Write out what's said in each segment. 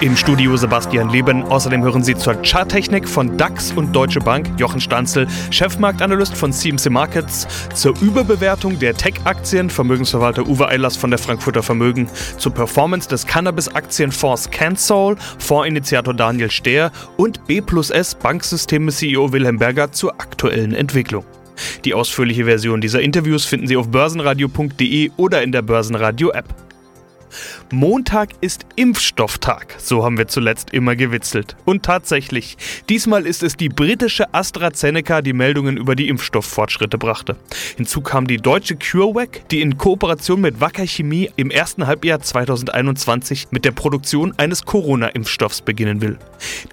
Im Studio Sebastian Leben. Außerdem hören Sie zur Charttechnik von DAX und Deutsche Bank Jochen Stanzel, Chefmarktanalyst von CMC Markets, zur Überbewertung der Tech-Aktien Vermögensverwalter Uwe Eilers von der Frankfurter Vermögen, zur Performance des Cannabis-Aktienfonds CanSol, Fondsinitiator Daniel Stehr und B plus S Banksysteme CEO Wilhelm Berger zur aktuellen Entwicklung. Die ausführliche Version dieser Interviews finden Sie auf börsenradio.de oder in der Börsenradio-App. Montag ist Impfstofftag, so haben wir zuletzt immer gewitzelt. Und tatsächlich, diesmal ist es die britische AstraZeneca, die Meldungen über die Impfstofffortschritte brachte. Hinzu kam die deutsche CureVac, die in Kooperation mit Wacker Chemie im ersten Halbjahr 2021 mit der Produktion eines Corona-Impfstoffs beginnen will.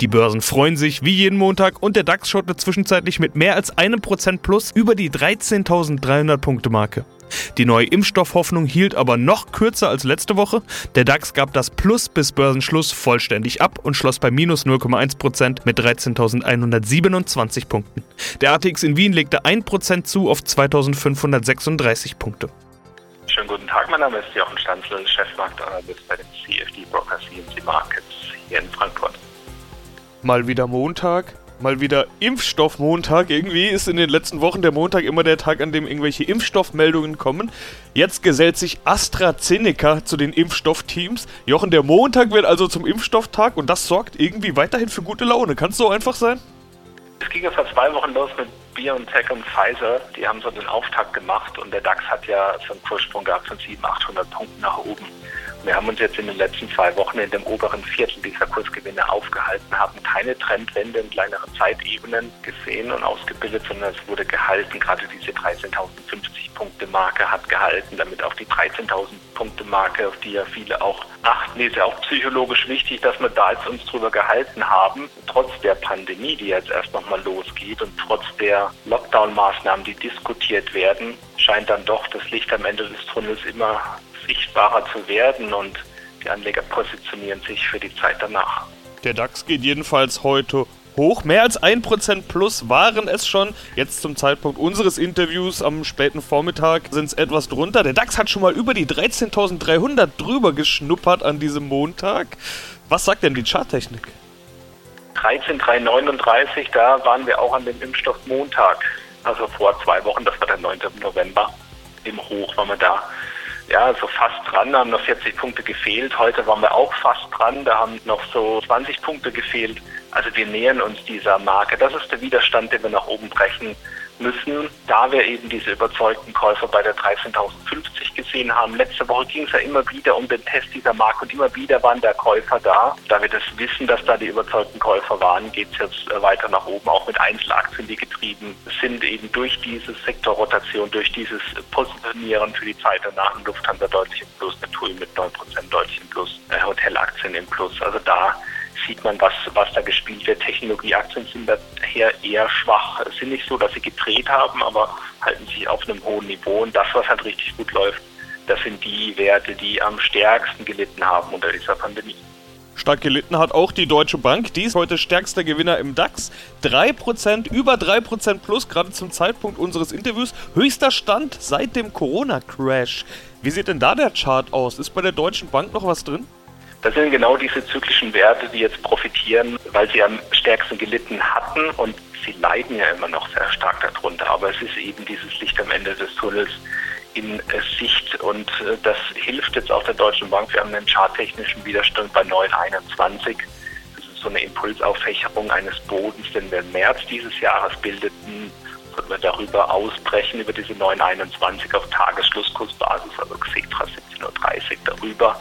Die Börsen freuen sich wie jeden Montag und der DAX schaute zwischenzeitlich mit mehr als einem Prozent plus über die 13.300 Punkte Marke. Die neue Impfstoffhoffnung hielt aber noch kürzer als letzte Woche. Der DAX gab das Plus bis Börsenschluss vollständig ab und schloss bei minus 0,1% mit 13.127 Punkten. Der ATX in Wien legte 1% zu auf 2.536 Punkte. Schönen guten Tag, mein Name ist Jochen Stanzel, Chefmarktanalyst bei dem CFD Broker CNC Markets hier in Frankfurt. Mal wieder Montag, mal wieder Impfstoffmontag. Irgendwie ist in den letzten Wochen der Montag immer der Tag, an dem irgendwelche Impfstoffmeldungen kommen. Jetzt gesellt sich AstraZeneca zu den Impfstoffteams. Jochen, der Montag wird also zum Impfstofftag und das sorgt irgendwie weiterhin für gute Laune. Kann es so einfach sein? Es ging ja vor zwei Wochen los mit BioNTech und Pfizer. Die haben so den Auftakt gemacht und der DAX hat ja so einen Kurssprung gehabt von 700, 800 Punkten nach oben. Wir haben uns jetzt in den letzten zwei Wochen in dem oberen Viertel dieser Kursgewinne aufgehalten, haben keine Trendwende in kleineren Zeitebenen gesehen und ausgebildet, sondern es wurde gehalten. Gerade diese 13.050 Punkte Marke hat gehalten, damit auch die 13.000 Punkte Marke, auf die ja viele auch achten, ist ja auch psychologisch wichtig, dass wir da jetzt uns drüber gehalten haben. Trotz der Pandemie, die jetzt erst nochmal losgeht und trotz der Lockdown-Maßnahmen, die diskutiert werden, scheint dann doch das Licht am Ende des Tunnels immer sichtbarer zu werden und die Anleger positionieren sich für die Zeit danach. Der DAX geht jedenfalls heute hoch. Mehr als 1% plus waren es schon. Jetzt zum Zeitpunkt unseres Interviews am späten Vormittag sind es etwas drunter. Der DAX hat schon mal über die 13.300 drüber geschnuppert an diesem Montag. Was sagt denn die Charttechnik? 13.339, da waren wir auch an dem Impfstoff Montag. Also vor zwei Wochen, das war der 9. November. Im Hoch waren wir da ja, so fast dran, da haben noch 40 Punkte gefehlt. Heute waren wir auch fast dran, da haben noch so 20 Punkte gefehlt. Also wir nähern uns dieser Marke. Das ist der Widerstand, den wir nach oben brechen müssen, da wir eben diese überzeugten Käufer bei der 13.050 gesehen haben. Letzte Woche ging es ja immer wieder um den Test dieser Marke und immer wieder waren der Käufer da. Da wir das wissen, dass da die überzeugten Käufer waren, geht es jetzt äh, weiter nach oben, auch mit Einzelaktien, die getrieben sind eben durch diese Sektorrotation, durch dieses Positionieren für die Zeit danach. Lufthansa deutlich im Plus, TUI mit 9% deutlich im Plus, äh, Hotelaktien im Plus. Also da sieht man, was, was da gespielt wird. Technologieaktien sind daher eher schwach. Es sind nicht so, dass sie gedreht haben, aber halten sich auf einem hohen Niveau. Und das, was halt richtig gut läuft, das sind die Werte, die am stärksten gelitten haben unter dieser Pandemie. Stark gelitten hat auch die Deutsche Bank. Die ist heute stärkster Gewinner im DAX. 3%, über 3% plus, gerade zum Zeitpunkt unseres Interviews. Höchster Stand seit dem Corona-Crash. Wie sieht denn da der Chart aus? Ist bei der Deutschen Bank noch was drin? Das sind genau diese zyklischen Werte, die jetzt profitieren, weil sie am stärksten gelitten hatten und sie leiden ja immer noch sehr stark darunter. Aber es ist eben dieses Licht am Ende des Tunnels in Sicht und äh, das hilft jetzt auch der Deutschen Bank. Wir haben einen charttechnischen Widerstand bei 921. Das ist so eine Impulsauffächerung eines Bodens, den wir im März dieses Jahres bildeten. Sollten wir darüber ausbrechen, über diese 921 auf Tagesschlusskursbasis, also Xetra 17.30 Uhr darüber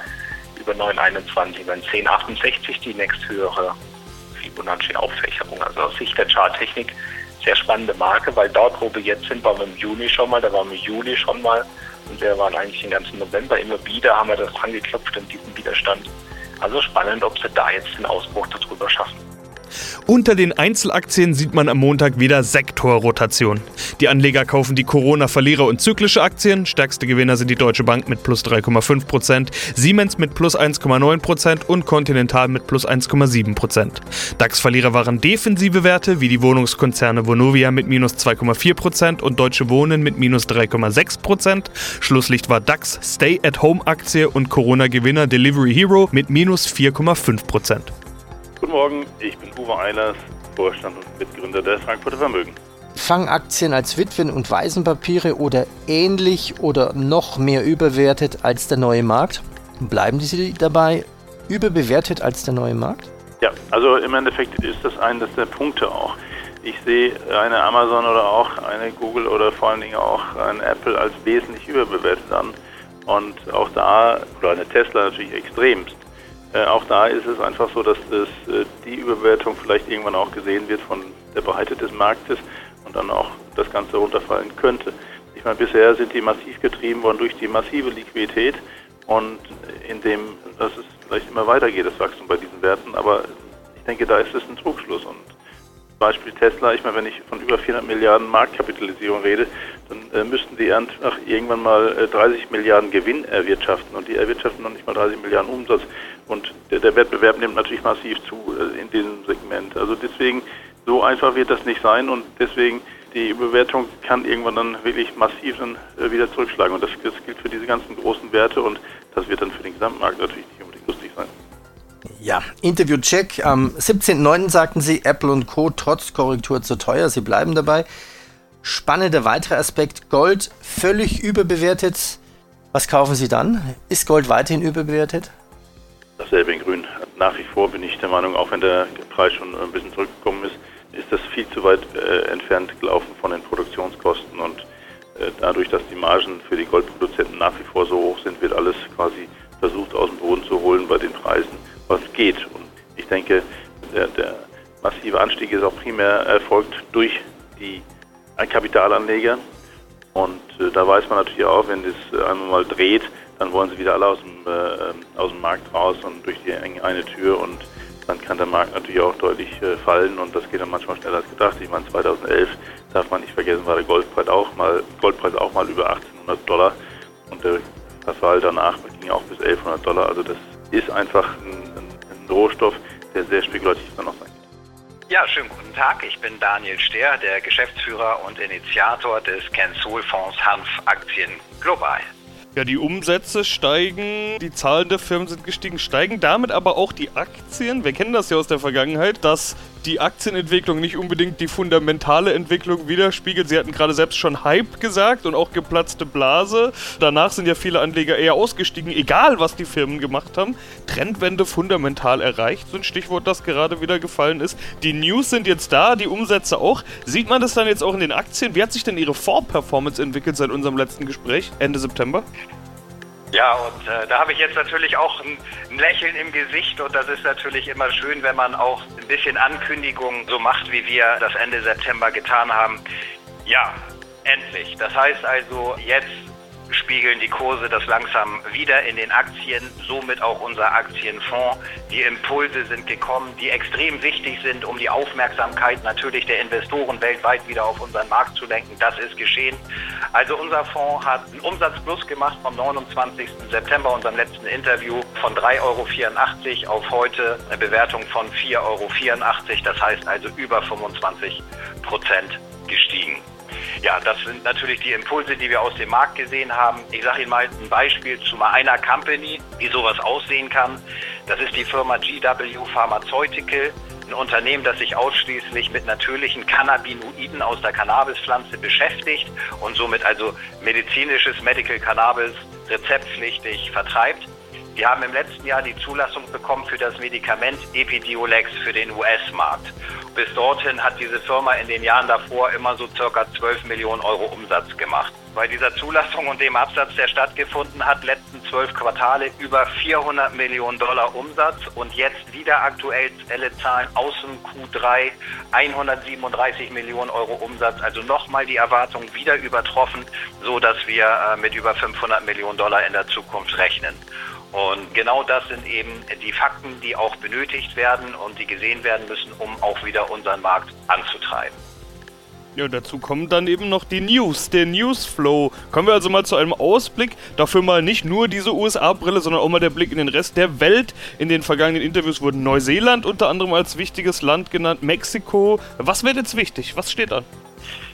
über 9,21 dann 10,68 die nächsthöhere Fibonacci-Auffächerung. Also aus Sicht der Charttechnik sehr spannende Marke, weil dort, wo wir jetzt sind, waren wir im Juni schon mal, da waren wir im Juli schon mal und wir waren eigentlich den ganzen November immer wieder, haben wir das angeklopft in diesem Widerstand. Also spannend, ob sie da jetzt den Ausbruch darüber schaffen. Unter den Einzelaktien sieht man am Montag wieder Sektorrotation. Die Anleger kaufen die Corona-Verlierer und zyklische Aktien. Stärkste Gewinner sind die Deutsche Bank mit plus 3,5%, Siemens mit plus 1,9% und Continental mit plus 1,7%. DAX-Verlierer waren defensive Werte wie die Wohnungskonzerne Vonovia mit minus 2,4% und Deutsche Wohnen mit minus 3,6%. Schlusslicht war DAX Stay-at-Home-Aktie und Corona-Gewinner Delivery Hero mit minus 4,5%. Guten Morgen, ich bin Uwe Eilers, Vorstand und Mitgründer der Frankfurter Vermögen. Fangaktien als Witwen- und Waisenpapiere oder ähnlich oder noch mehr überbewertet als der neue Markt? Bleiben Sie dabei überbewertet als der neue Markt? Ja, also im Endeffekt ist das eines der Punkte auch. Ich sehe eine Amazon oder auch eine Google oder vor allen Dingen auch eine Apple als wesentlich überbewertet an. Und auch da, oder eine Tesla natürlich extremst. Äh, auch da ist es einfach so, dass das, äh, die Überbewertung vielleicht irgendwann auch gesehen wird von der Breite des Marktes und dann auch das Ganze runterfallen könnte. Ich meine, bisher sind die massiv getrieben worden durch die massive Liquidität und in dem, dass es vielleicht immer weitergeht, das Wachstum bei diesen Werten, aber ich denke, da ist es ein Trugschluss und Beispiel Tesla, ich meine, wenn ich von über 400 Milliarden Marktkapitalisierung rede, dann äh, müssten die einfach irgendwann mal äh, 30 Milliarden Gewinn erwirtschaften und die erwirtschaften noch nicht mal 30 Milliarden Umsatz. Und der, der Wettbewerb nimmt natürlich massiv zu äh, in diesem Segment. Also deswegen, so einfach wird das nicht sein und deswegen die Überwertung kann irgendwann dann wirklich massiv dann äh, wieder zurückschlagen. Und das, das gilt für diese ganzen großen Werte und das wird dann für den Gesamtmarkt natürlich nicht unbedingt lustig sein. Ja, Interview-Check. Am 17.09. sagten Sie, Apple und Co. trotz Korrektur zu teuer. Sie bleiben dabei. Spannender weiterer Aspekt, Gold völlig überbewertet. Was kaufen Sie dann? Ist Gold weiterhin überbewertet? Dasselbe in Grün. Nach wie vor bin ich der Meinung, auch wenn der Preis schon ein bisschen zurückgekommen ist, ist das viel zu weit äh, entfernt gelaufen von den Produktionskosten und äh, dadurch, dass die Margen für die Goldproduzenten nach wie vor so hoch sind, wird alles quasi versucht aus dem Boden zu holen bei den Preisen was geht. Und ich denke, der, der massive Anstieg ist auch primär erfolgt durch die Kapitalanleger. Und äh, da weiß man natürlich auch, wenn das einmal mal dreht, dann wollen sie wieder alle aus dem, äh, aus dem Markt raus und durch die eine Tür und dann kann der Markt natürlich auch deutlich äh, fallen und das geht dann manchmal schneller als gedacht. Ich meine, 2011 darf man nicht vergessen, war der Goldpreis auch mal, Goldpreis auch mal über 1800 Dollar und der Verfall danach ging auch bis 1100 Dollar. Also das ist einfach ein, ein Rohstoff, der sehr spekulativ dann noch sein kann. Ja, schönen guten Tag. Ich bin Daniel Stehr, der Geschäftsführer und Initiator des Cansul-Fonds Hanf-Aktien Global. Ja, die Umsätze steigen, die Zahlen der Firmen sind gestiegen, steigen damit aber auch die Aktien. Wir kennen das ja aus der Vergangenheit, dass die Aktienentwicklung nicht unbedingt die fundamentale Entwicklung widerspiegelt. Sie hatten gerade selbst schon Hype gesagt und auch geplatzte Blase. Danach sind ja viele Anleger eher ausgestiegen, egal was die Firmen gemacht haben. Trendwende fundamental erreicht, so ein Stichwort, das gerade wieder gefallen ist. Die News sind jetzt da, die Umsätze auch. Sieht man das dann jetzt auch in den Aktien? Wie hat sich denn Ihre Vorperformance entwickelt seit unserem letzten Gespräch Ende September? Ja, und äh, da habe ich jetzt natürlich auch ein, ein, Lächeln im Gesicht und das ist natürlich immer schön, wenn man auch ein bisschen Ankündigungen so macht, wie wir das Ende September getan haben. Ja, endlich. Das heißt also, jetzt spiegeln die Kurse das langsam wieder in den Aktien, somit auch unser Aktienfonds. Die Impulse sind gekommen, die extrem wichtig sind, um die Aufmerksamkeit natürlich der Investoren weltweit wieder auf unseren Markt zu lenken. Das ist geschehen. Also unser Fonds hat einen Umsatzplus gemacht vom 29. September, unserem letzten Interview, von 3,84 Euro auf heute eine Bewertung von 4,84 Euro. Das heißt also über 25 Prozent gestiegen. Ja, das sind natürlich die Impulse, die wir aus dem Markt gesehen haben. Ich sage Ihnen mal ein Beispiel zu einer Company, wie sowas aussehen kann. Das ist die Firma GW Pharmaceutical, ein Unternehmen, das sich ausschließlich mit natürlichen Cannabinoiden aus der Cannabispflanze beschäftigt und somit also medizinisches Medical Cannabis rezeptpflichtig vertreibt. Wir haben im letzten Jahr die Zulassung bekommen für das Medikament Epidiolex für den US-Markt. Bis dorthin hat diese Firma in den Jahren davor immer so circa 12 Millionen Euro Umsatz gemacht. Bei dieser Zulassung und dem Absatz, der stattgefunden hat, letzten zwölf Quartale über 400 Millionen Dollar Umsatz und jetzt wieder aktuelle Zahlen aus dem Q3 137 Millionen Euro Umsatz, also nochmal die Erwartung wieder übertroffen, so dass wir äh, mit über 500 Millionen Dollar in der Zukunft rechnen. Und genau das sind eben die Fakten, die auch benötigt werden und die gesehen werden müssen, um auch wieder unseren Markt anzutreiben. Ja, dazu kommen dann eben noch die News, der Newsflow. Kommen wir also mal zu einem Ausblick. Dafür mal nicht nur diese USA-Brille, sondern auch mal der Blick in den Rest der Welt. In den vergangenen Interviews wurde Neuseeland unter anderem als wichtiges Land genannt, Mexiko. Was wird jetzt wichtig? Was steht an?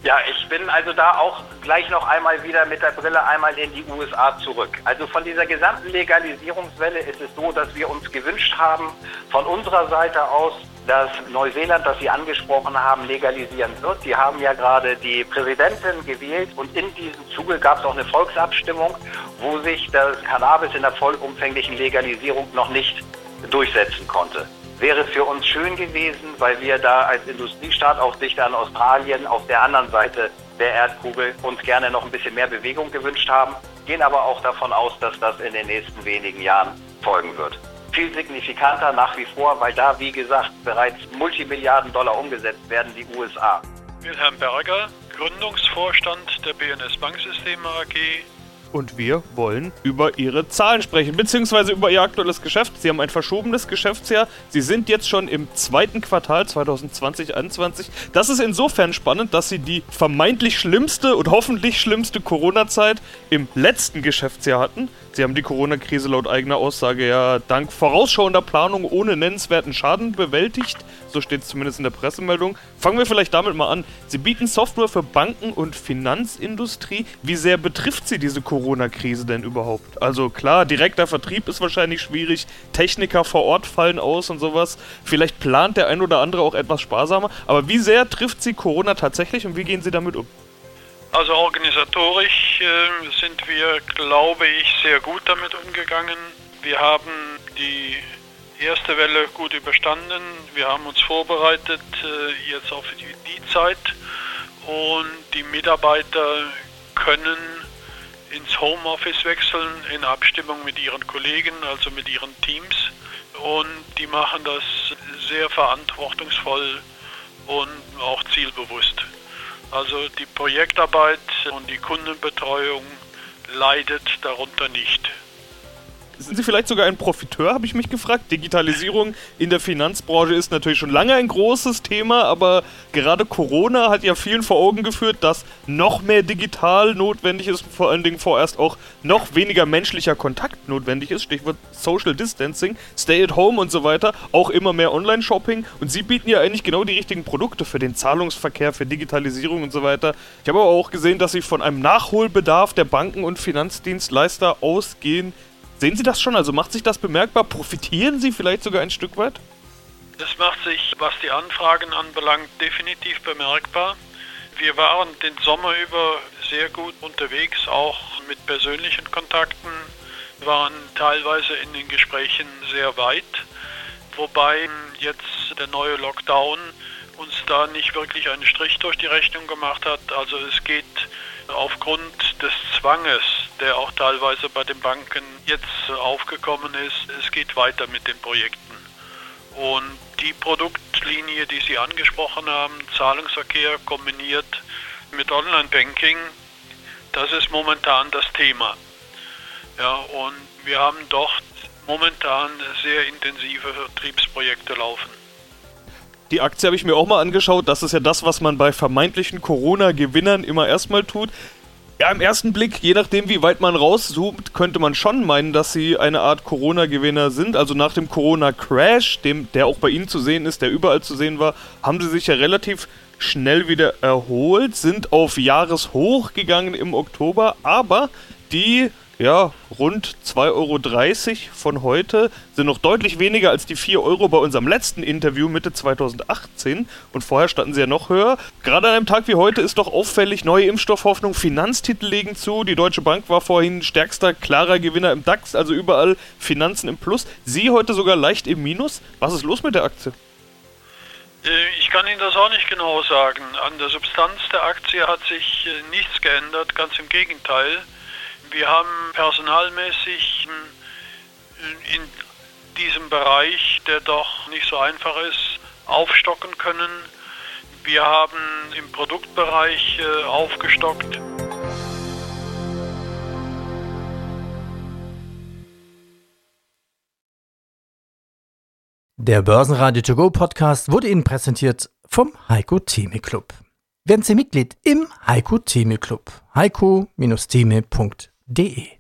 Ja, ich bin also da auch gleich noch einmal wieder mit der Brille einmal in die USA zurück. Also von dieser gesamten Legalisierungswelle ist es so, dass wir uns gewünscht haben, von unserer Seite aus, dass Neuseeland, das Sie angesprochen haben, legalisieren wird. Sie haben ja gerade die Präsidentin gewählt und in diesem Zuge gab es auch eine Volksabstimmung, wo sich das Cannabis in der vollumfänglichen Legalisierung noch nicht durchsetzen konnte wäre für uns schön gewesen, weil wir da als Industriestaat auch dicht an Australien auf der anderen Seite der Erdkugel uns gerne noch ein bisschen mehr Bewegung gewünscht haben, gehen aber auch davon aus, dass das in den nächsten wenigen Jahren folgen wird. Viel signifikanter nach wie vor, weil da, wie gesagt, bereits Multimilliarden Dollar umgesetzt werden, die USA. Wilhelm Berger, Gründungsvorstand der BNS Banksysteme AG, und wir wollen über ihre Zahlen sprechen, beziehungsweise über ihr aktuelles Geschäft. Sie haben ein verschobenes Geschäftsjahr. Sie sind jetzt schon im zweiten Quartal 2020-21. Das ist insofern spannend, dass sie die vermeintlich schlimmste und hoffentlich schlimmste Corona-Zeit im letzten Geschäftsjahr hatten. Sie haben die Corona-Krise laut eigener Aussage ja dank vorausschauender Planung ohne nennenswerten Schaden bewältigt. So steht es zumindest in der Pressemeldung. Fangen wir vielleicht damit mal an. Sie bieten Software für Banken und Finanzindustrie. Wie sehr betrifft Sie diese Corona-Krise denn überhaupt? Also klar, direkter Vertrieb ist wahrscheinlich schwierig. Techniker vor Ort fallen aus und sowas. Vielleicht plant der ein oder andere auch etwas sparsamer. Aber wie sehr trifft Sie Corona tatsächlich und wie gehen Sie damit um? Also organisatorisch äh, sind wir, glaube ich, sehr gut damit umgegangen. Wir haben die erste Welle gut überstanden. Wir haben uns vorbereitet äh, jetzt auf die, die Zeit und die Mitarbeiter können ins Homeoffice wechseln in Abstimmung mit ihren Kollegen, also mit ihren Teams. Und die machen das sehr verantwortungsvoll und auch zielbewusst. Also die Projektarbeit und die Kundenbetreuung leidet darunter nicht. Sind Sie vielleicht sogar ein Profiteur, habe ich mich gefragt? Digitalisierung in der Finanzbranche ist natürlich schon lange ein großes Thema, aber gerade Corona hat ja vielen vor Augen geführt, dass noch mehr digital notwendig ist, vor allen Dingen vorerst auch noch weniger menschlicher Kontakt notwendig ist. Stichwort Social Distancing, Stay at Home und so weiter, auch immer mehr Online-Shopping. Und Sie bieten ja eigentlich genau die richtigen Produkte für den Zahlungsverkehr, für Digitalisierung und so weiter. Ich habe aber auch gesehen, dass Sie von einem Nachholbedarf der Banken und Finanzdienstleister ausgehen, Sehen Sie das schon? Also macht sich das bemerkbar? Profitieren Sie vielleicht sogar ein Stück weit? Das macht sich, was die Anfragen anbelangt, definitiv bemerkbar. Wir waren den Sommer über sehr gut unterwegs, auch mit persönlichen Kontakten, waren teilweise in den Gesprächen sehr weit, wobei jetzt der neue Lockdown uns da nicht wirklich einen Strich durch die Rechnung gemacht hat. Also es geht aufgrund des Zwanges, der auch teilweise bei den Banken jetzt aufgekommen ist, es geht weiter mit den Projekten. Und die Produktlinie, die Sie angesprochen haben, Zahlungsverkehr kombiniert mit Online-Banking, das ist momentan das Thema. Ja, und wir haben dort momentan sehr intensive Vertriebsprojekte laufen. Die Aktie habe ich mir auch mal angeschaut. Das ist ja das, was man bei vermeintlichen Corona-Gewinnern immer erstmal tut. Ja, im ersten Blick, je nachdem, wie weit man rauszoomt, könnte man schon meinen, dass sie eine Art Corona-Gewinner sind. Also nach dem Corona-Crash, der auch bei Ihnen zu sehen ist, der überall zu ssehen war, haben sie sich ja relativ schnell wieder erholt, sind auf Jahreshoch gegangen im Oktober, aber die ja, rund 2,30 Euro von heute sind noch deutlich weniger als die 4 Euro bei unserem letzten Interview Mitte 2018. Und vorher standen sie ja noch höher. Gerade an einem Tag wie heute ist doch auffällig, neue Impfstoffhoffnung, Finanztitel legen zu. Die Deutsche Bank war vorhin stärkster, klarer Gewinner im DAX, also überall Finanzen im Plus. Sie heute sogar leicht im Minus. Was ist los mit der Aktie? Äh, ich kann Ihnen das auch nicht genau sagen. An der Substanz der Aktie hat sich äh, nichts geändert, ganz im Gegenteil. Wir haben personalmäßig in diesem Bereich, der doch nicht so einfach ist, aufstocken können. Wir haben im Produktbereich äh, aufgestockt. Der Börsenradio To Go Podcast wurde Ihnen präsentiert vom Heiko Theme Club. Werden Sie Mitglied im Heiko Theme Club. heiko-theme.de D.